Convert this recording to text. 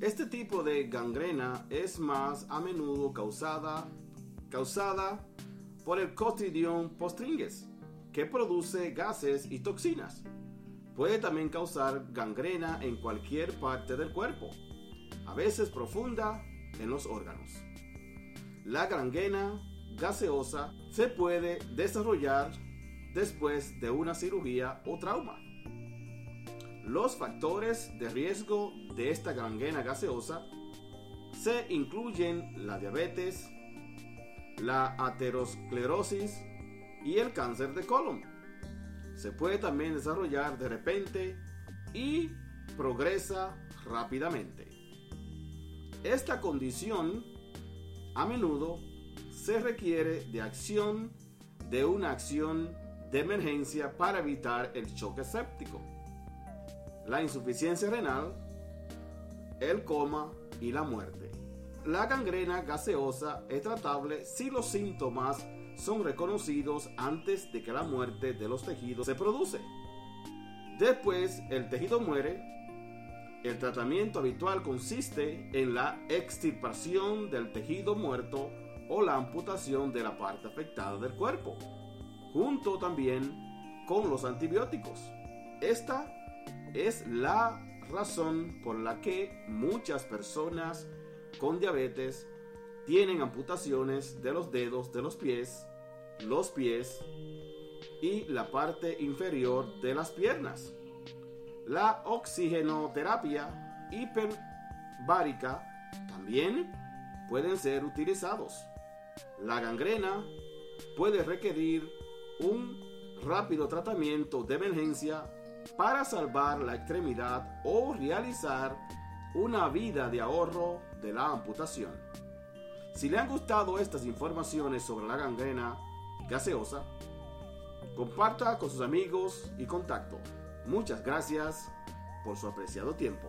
Este tipo de gangrena es más a menudo causada, por el Clostridium postringes, que produce gases y toxinas. Puede también causar gangrena en cualquier parte del cuerpo, a veces profunda en los órganos. La gangrena gaseosa se puede desarrollar después de una cirugía o trauma. Los factores de riesgo de esta gangrena gaseosa se incluyen la diabetes, la aterosclerosis y el cáncer de colon. Se puede también desarrollar de repente y progresa rápidamente. Esta condición a menudo se requiere de acción de una acción de emergencia para evitar el choque séptico la insuficiencia renal, el coma y la muerte. La gangrena gaseosa es tratable si los síntomas son reconocidos antes de que la muerte de los tejidos se produce. Después el tejido muere. El tratamiento habitual consiste en la extirpación del tejido muerto o la amputación de la parte afectada del cuerpo, junto también con los antibióticos. Esta es la razón por la que muchas personas con diabetes tienen amputaciones de los dedos de los pies, los pies y la parte inferior de las piernas. La oxigenoterapia hiperbárica también pueden ser utilizados. La gangrena puede requerir un rápido tratamiento de emergencia para salvar la extremidad o realizar una vida de ahorro de la amputación. Si le han gustado estas informaciones sobre la gangrena gaseosa, comparta con sus amigos y contacto. Muchas gracias por su apreciado tiempo.